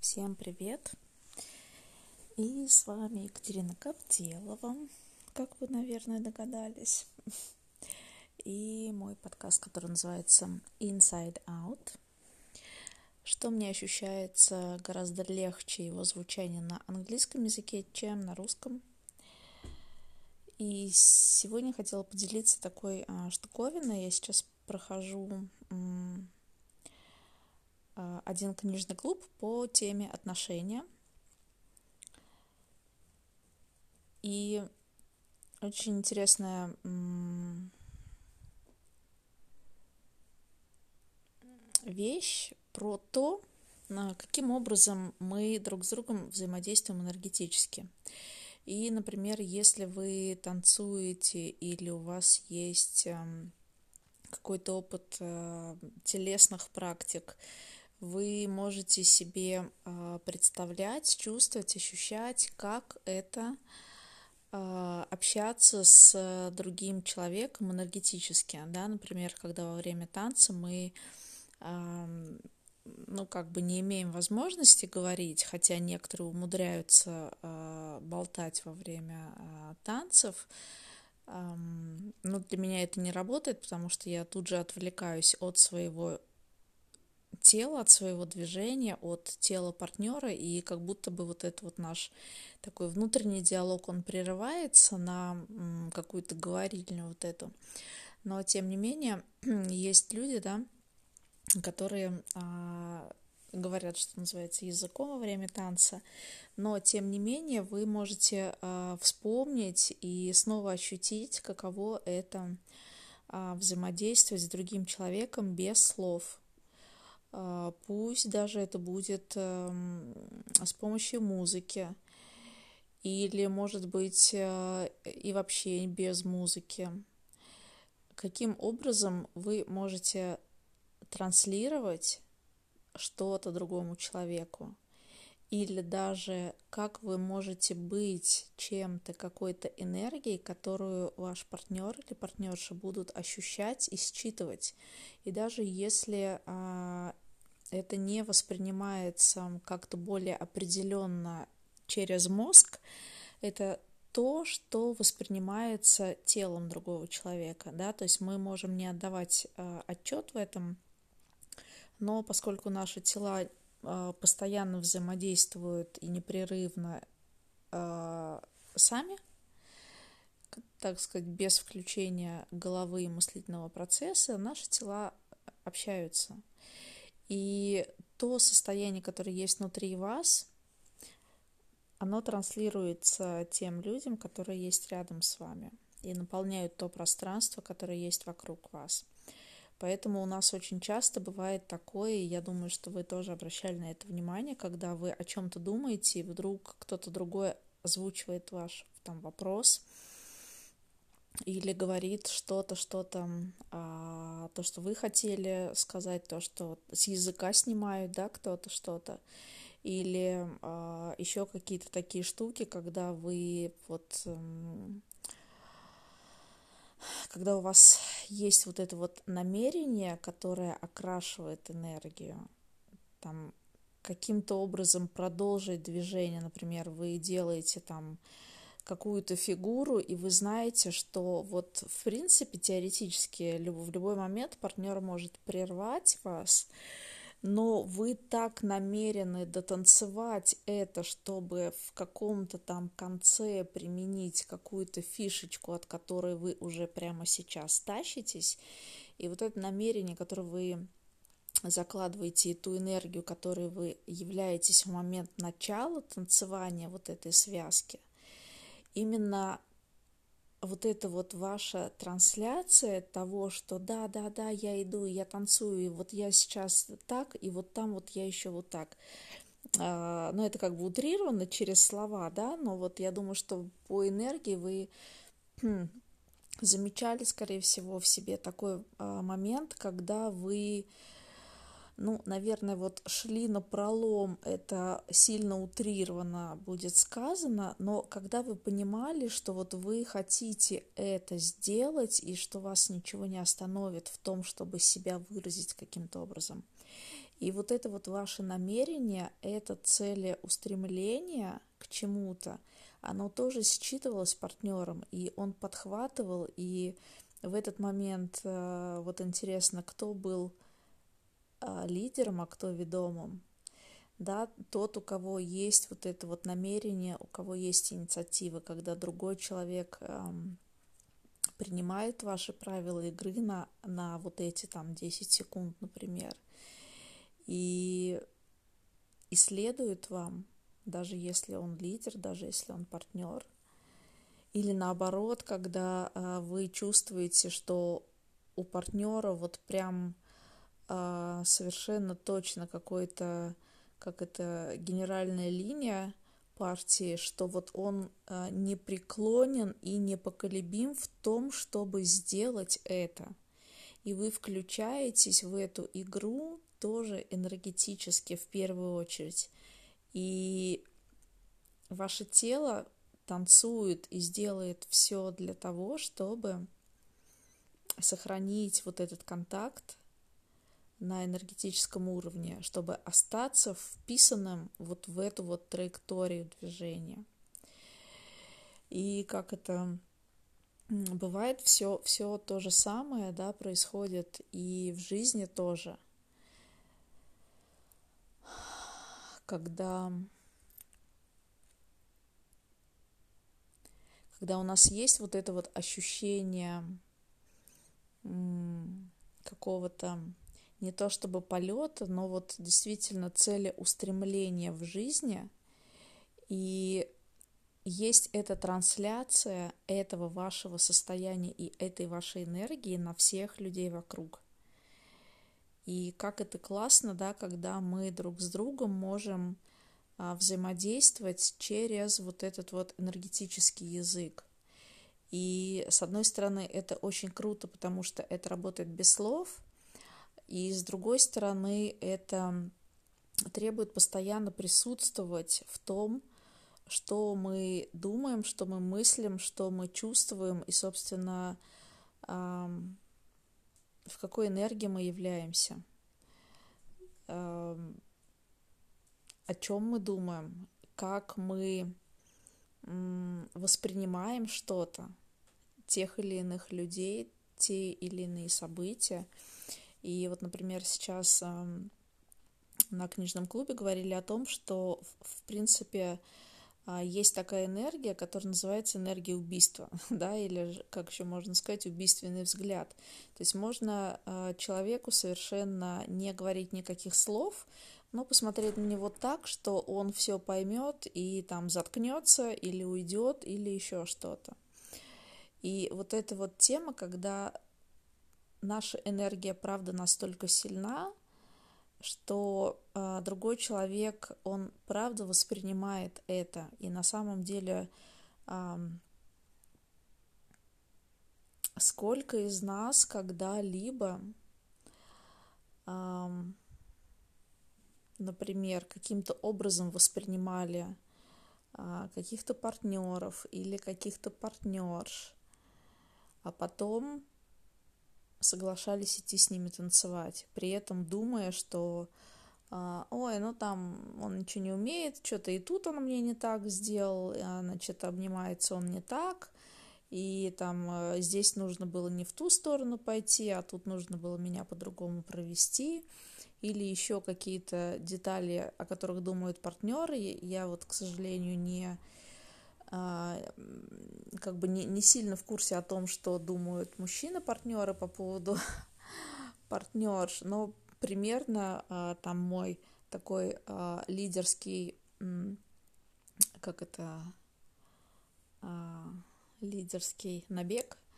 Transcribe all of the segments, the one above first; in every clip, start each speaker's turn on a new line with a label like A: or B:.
A: Всем привет! И с вами Екатерина Коптелова, как вы, наверное, догадались. И мой подкаст, который называется Inside Out, что мне ощущается гораздо легче его звучание на английском языке, чем на русском. И сегодня хотела поделиться такой а, штуковиной. Я сейчас прохожу один книжный клуб по теме отношения. И очень интересная вещь про то, каким образом мы друг с другом взаимодействуем энергетически. И, например, если вы танцуете или у вас есть какой-то опыт э, телесных практик, вы можете себе а, представлять, чувствовать, ощущать, как это а, общаться с другим человеком энергетически, да, например, когда во время танца мы ну, как бы не имеем возможности говорить, хотя некоторые умудряются болтать во время танцев. Но для меня это не работает, потому что я тут же отвлекаюсь от своего тела, от своего движения, от тела партнера, и как будто бы вот этот вот наш такой внутренний диалог, он прерывается на какую-то говорильню вот эту. Но, тем не менее, есть люди, да, которые а, говорят, что называется, языком во время танца, но тем не менее вы можете а, вспомнить и снова ощутить, каково это а, взаимодействовать с другим человеком без слов. А, пусть даже это будет эм, с помощью музыки или, может быть, э, и вообще без музыки. Каким образом вы можете транслировать что-то другому человеку? Или даже как вы можете быть чем-то, какой-то энергией, которую ваш партнер или партнерша будут ощущать и считывать. И даже если а, это не воспринимается как-то более определенно через мозг, это то, что воспринимается телом другого человека, да, то есть мы можем не отдавать э, отчет в этом, но поскольку наши тела э, постоянно взаимодействуют и непрерывно э, сами, так сказать, без включения головы и мыслительного процесса, наши тела общаются. И то состояние, которое есть внутри вас, оно транслируется тем людям, которые есть рядом с вами и наполняют то пространство, которое есть вокруг вас. Поэтому у нас очень часто бывает такое, и я думаю, что вы тоже обращали на это внимание, когда вы о чем-то думаете, и вдруг кто-то другой озвучивает ваш там вопрос, или говорит что-то, что-то, а, то, что вы хотели сказать, то, что с языка снимают, да, кто-то что-то, или а, еще какие-то такие штуки, когда вы вот, когда у вас есть вот это вот намерение, которое окрашивает энергию, там каким-то образом продолжить движение, например, вы делаете там какую-то фигуру, и вы знаете, что вот в принципе теоретически в любой момент партнер может прервать вас, но вы так намерены дотанцевать это, чтобы в каком-то там конце применить какую-то фишечку, от которой вы уже прямо сейчас тащитесь, и вот это намерение, которое вы закладываете, и ту энергию, которой вы являетесь в момент начала танцевания вот этой связки – именно вот эта вот ваша трансляция того, что да, да, да, я иду, я танцую, и вот я сейчас так, и вот там вот я еще вот так. А, ну, это как бы утрировано через слова, да, но вот я думаю, что по энергии вы хм, замечали, скорее всего, в себе такой а, момент, когда вы ну, наверное, вот шли на пролом, это сильно утрированно будет сказано, но когда вы понимали, что вот вы хотите это сделать и что вас ничего не остановит в том, чтобы себя выразить каким-то образом. И вот это вот ваше намерение, это целеустремление к чему-то, оно тоже считывалось партнером, и он подхватывал, и в этот момент э, вот интересно, кто был лидером, а кто ведомым. Да, тот, у кого есть вот это вот намерение, у кого есть инициатива, когда другой человек эм, принимает ваши правила игры на, на вот эти там 10 секунд, например, и исследует вам, даже если он лидер, даже если он партнер. Или наоборот, когда а, вы чувствуете, что у партнера вот прям а, совершенно точно какой-то, как это, генеральная линия партии, что вот он а, непреклонен и непоколебим в том, чтобы сделать это. И вы включаетесь в эту игру тоже энергетически в первую очередь. И ваше тело танцует и сделает все для того, чтобы сохранить вот этот контакт на энергетическом уровне, чтобы остаться вписанным вот в эту вот траекторию движения. И как это бывает, все, все то же самое, да, происходит и в жизни тоже. Когда когда у нас есть вот это вот ощущение какого-то не то чтобы полета, но вот действительно цели устремления в жизни, и есть эта трансляция этого вашего состояния и этой вашей энергии на всех людей вокруг. И как это классно, да, когда мы друг с другом можем а, взаимодействовать через вот этот вот энергетический язык. И с одной стороны это очень круто, потому что это работает без слов, и с другой стороны это требует постоянно присутствовать в том, что мы думаем, что мы мыслим, что мы чувствуем и, собственно, в какой энергии мы являемся о чем мы думаем, как мы воспринимаем что-то, тех или иных людей, те или иные события. И вот, например, сейчас на книжном клубе говорили о том, что, в принципе, а, есть такая энергия, которая называется энергия убийства, да, или, как еще можно сказать, убийственный взгляд. То есть можно а, человеку совершенно не говорить никаких слов, но посмотреть на него так, что он все поймет и там заткнется или уйдет или еще что-то. И вот эта вот тема, когда наша энергия, правда, настолько сильна, что э, другой человек, он правда воспринимает это, и на самом деле э, сколько из нас когда-либо э, например, каким-то образом воспринимали а, каких-то партнеров или каких-то партнерш, а потом соглашались идти с ними танцевать, при этом думая, что а, ой, ну там он ничего не умеет, что-то и тут он мне не так сделал, а, значит, обнимается он не так, и там э, здесь нужно было не в ту сторону пойти, а тут нужно было меня по-другому провести или еще какие-то детали, о которых думают партнеры. Я вот, к сожалению, не а, как бы не, не сильно в курсе о том, что думают мужчины-партнеры по поводу партнерш, но примерно а, там мой такой а, лидерский, как это, лидерский набег а,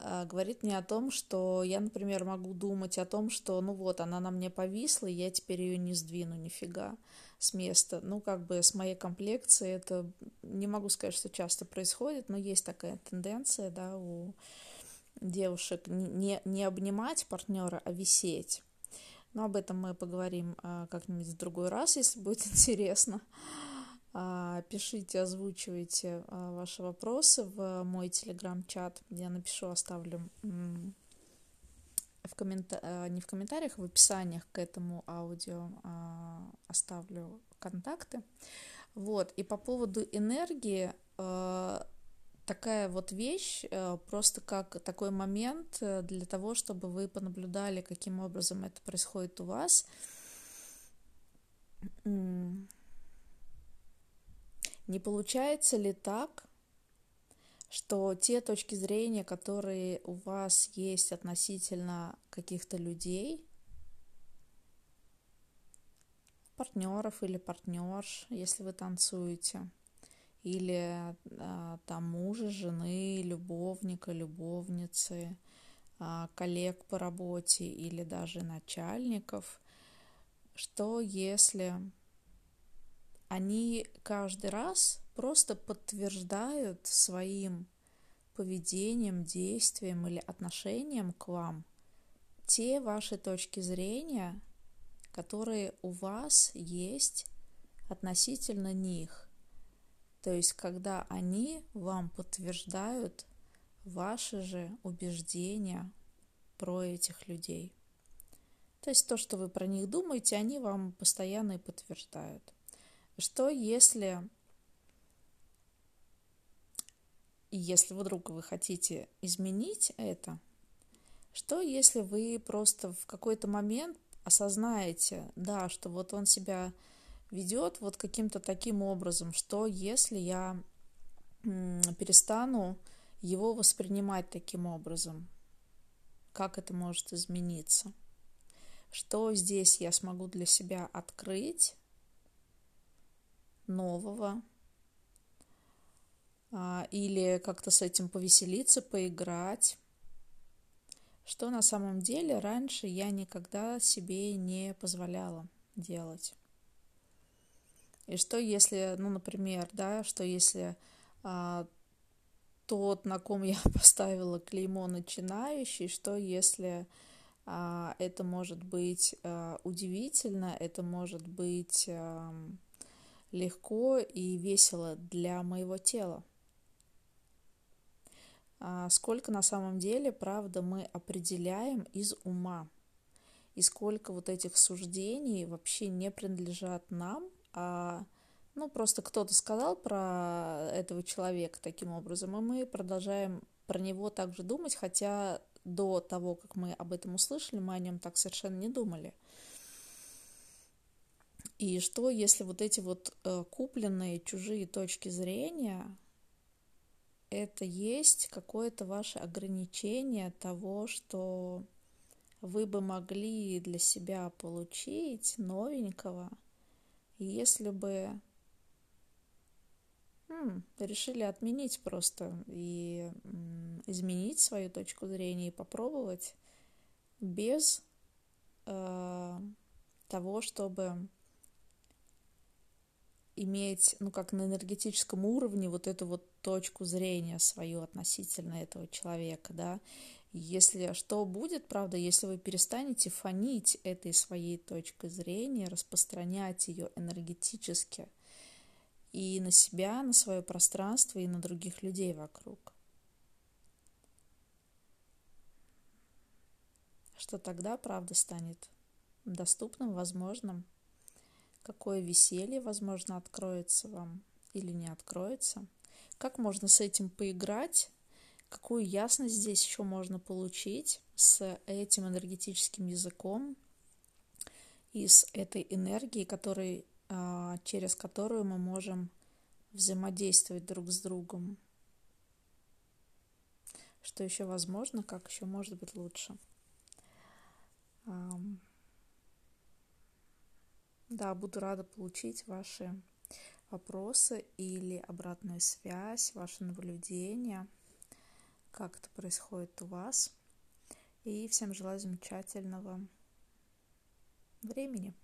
A: говорит мне о том, что я, например, могу думать о том, что, ну вот, она на мне повисла, и я теперь ее не сдвину нифига с места. Ну, как бы с моей комплекцией это, не могу сказать, что часто происходит, но есть такая тенденция, да, у девушек не, не обнимать партнера, а висеть. Но об этом мы поговорим а, как-нибудь в другой раз, если будет интересно. А, пишите, озвучивайте а, ваши вопросы в мой телеграм-чат. Я напишу, оставлю в коммента... Э, не в комментариях, а в описаниях к этому аудио а, оставлю контакты. Вот, и по поводу энергии, э, такая вот вещь, э, просто как такой момент для того, чтобы вы понаблюдали, каким образом это происходит у вас. Не получается ли так, что те точки зрения, которые у вас есть относительно каких-то людей, партнеров или партнерш, если вы танцуете, или а, там мужа, жены, любовника, любовницы, а, коллег по работе или даже начальников, что если они каждый раз просто подтверждают своим поведением, действием или отношением к вам те ваши точки зрения, которые у вас есть относительно них. То есть, когда они вам подтверждают ваши же убеждения про этих людей. То есть то, что вы про них думаете, они вам постоянно и подтверждают. Что если если вдруг вы хотите изменить это, что если вы просто в какой-то момент осознаете, да, что вот он себя ведет вот каким-то таким образом, что если я перестану его воспринимать таким образом, как это может измениться? Что здесь я смогу для себя открыть нового, а, или как-то с этим повеселиться, поиграть, что на самом деле раньше я никогда себе не позволяла делать. И что если, ну, например, да, что если а, тот, на ком я поставила клеймо начинающий, что если а, это может быть а, удивительно, это может быть а, легко и весело для моего тела. А, сколько на самом деле, правда, мы определяем из ума, и сколько вот этих суждений вообще не принадлежат нам, а ну, просто кто-то сказал про этого человека таким образом, и мы продолжаем про него также думать, хотя до того, как мы об этом услышали, мы о нем так совершенно не думали. И что, если вот эти вот э, купленные чужие точки зрения, это есть какое-то ваше ограничение того, что вы бы могли для себя получить новенького, если бы м, решили отменить просто и м, изменить свою точку зрения и попробовать без э, того, чтобы иметь, ну, как на энергетическом уровне вот эту вот точку зрения свою относительно этого человека, да. Если что будет, правда, если вы перестанете фонить этой своей точкой зрения, распространять ее энергетически и на себя, на свое пространство, и на других людей вокруг. Что тогда, правда, станет доступным, возможным – какое веселье, возможно, откроется вам или не откроется, как можно с этим поиграть, какую ясность здесь еще можно получить с этим энергетическим языком и с этой энергией, который, а, через которую мы можем взаимодействовать друг с другом. Что еще возможно, как еще может быть лучше. Да, буду рада получить ваши вопросы или обратную связь, ваши наблюдения, как это происходит у вас. И всем желаю замечательного времени.